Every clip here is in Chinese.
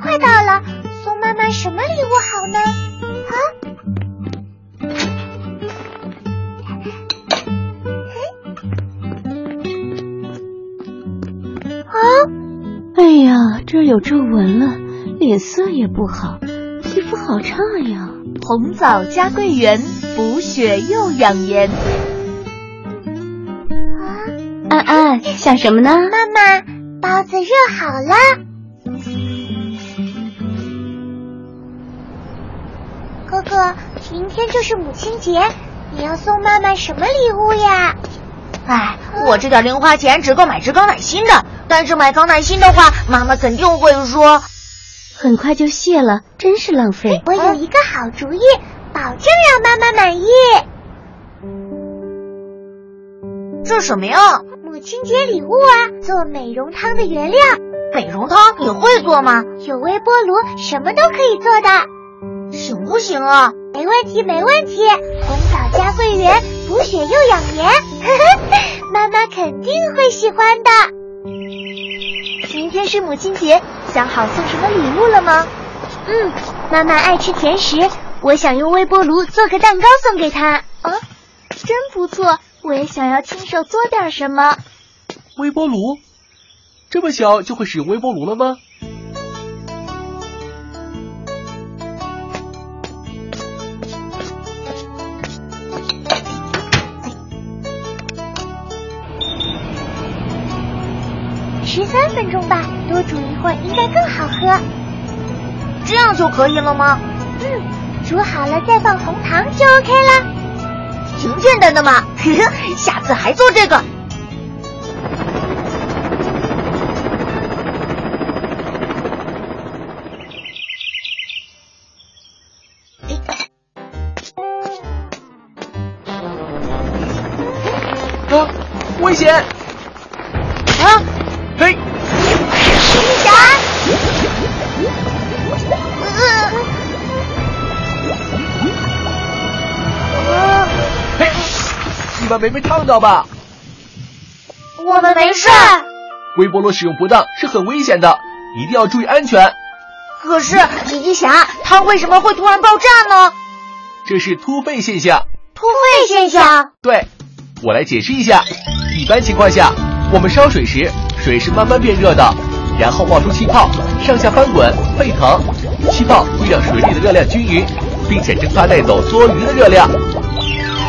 快到了，送妈妈什么礼物好呢？啊？啊？哎呀，这儿有皱纹了，脸色也不好，皮肤好差呀。红枣加桂圆，补血又养颜。安安，想什么呢？妈妈，包子热好了。哥哥，明天就是母亲节，你要送妈妈什么礼物呀？哎，我这点零花钱只够买只钢奶心的，但是买钢奶心的话，妈妈肯定会说，很快就谢了，真是浪费。我有一个好主意，保证让妈妈满意。这什么呀？母亲节礼物啊，做美容汤的原料。美容汤你会做吗？有微波炉，什么都可以做的。行不行啊？没问题，没问题。红枣加桂圆，补血又养颜，妈妈肯定会喜欢的。明天是母亲节，想好送什么礼物了吗？嗯，妈妈爱吃甜食，我想用微波炉做个蛋糕送给她。啊，真不错。我也想要亲手做点什么。微波炉，这么小就会使用微波炉了吗？十三分钟吧，多煮一会儿应该更好喝。这样就可以了吗？嗯，煮好了再放红糖就 OK 了。挺简单的嘛，呵 呵下次还做这个。啊，危险！们没被烫到吧？我们没事。微波炉使用不当是很危险的，一定要注意安全。可是，皮皮侠，它为什么会突然爆炸呢？这是突沸现象。突沸现象？对，我来解释一下。一般情况下，我们烧水时，水是慢慢变热的，然后冒出气泡，上下翻滚，沸腾。气泡会让水里的热量均匀，并且蒸发带走多余的热量。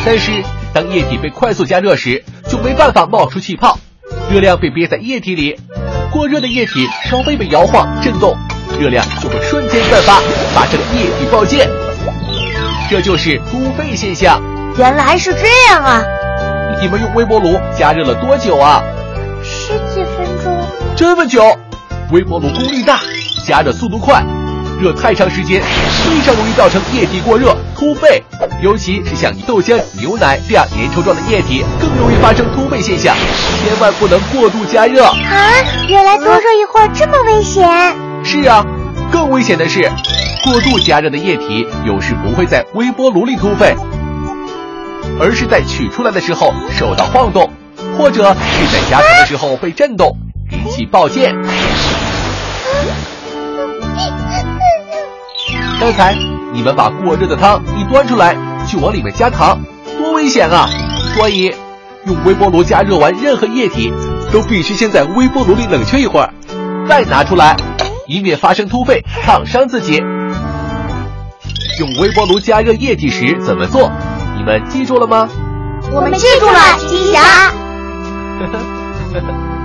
但是，当液体被快速加热时，就没办法冒出气泡，热量被憋在液体里。过热的液体稍微被摇晃、震动，热量就会瞬间散发，发生液体爆溅。这就是突沸现象。原来是这样啊！你们用微波炉加热了多久啊？十几分钟。这么久？微波炉功率大，加热速度快。热太长时间，非常容易造成液体过热突沸，尤其是像豆浆、牛奶这样粘稠状的液体，更容易发生突沸现象。千万不能过度加热啊！原来多热一会儿这么危险。是啊，更危险的是，过度加热的液体有时不会在微波炉里突沸，而是在取出来的时候受到晃动，或者是在加热的时候被震动，引起爆溅。刚才你们把过热的汤一端出来，去往里面加糖多危险啊。所以用微波炉加热完，任何液体都必须先在微波炉里冷却一会儿，再拿出来以免发生突沸，烫伤自己。用微波炉加热液体时怎么做？你们记住了吗？我们记住了。吉祥。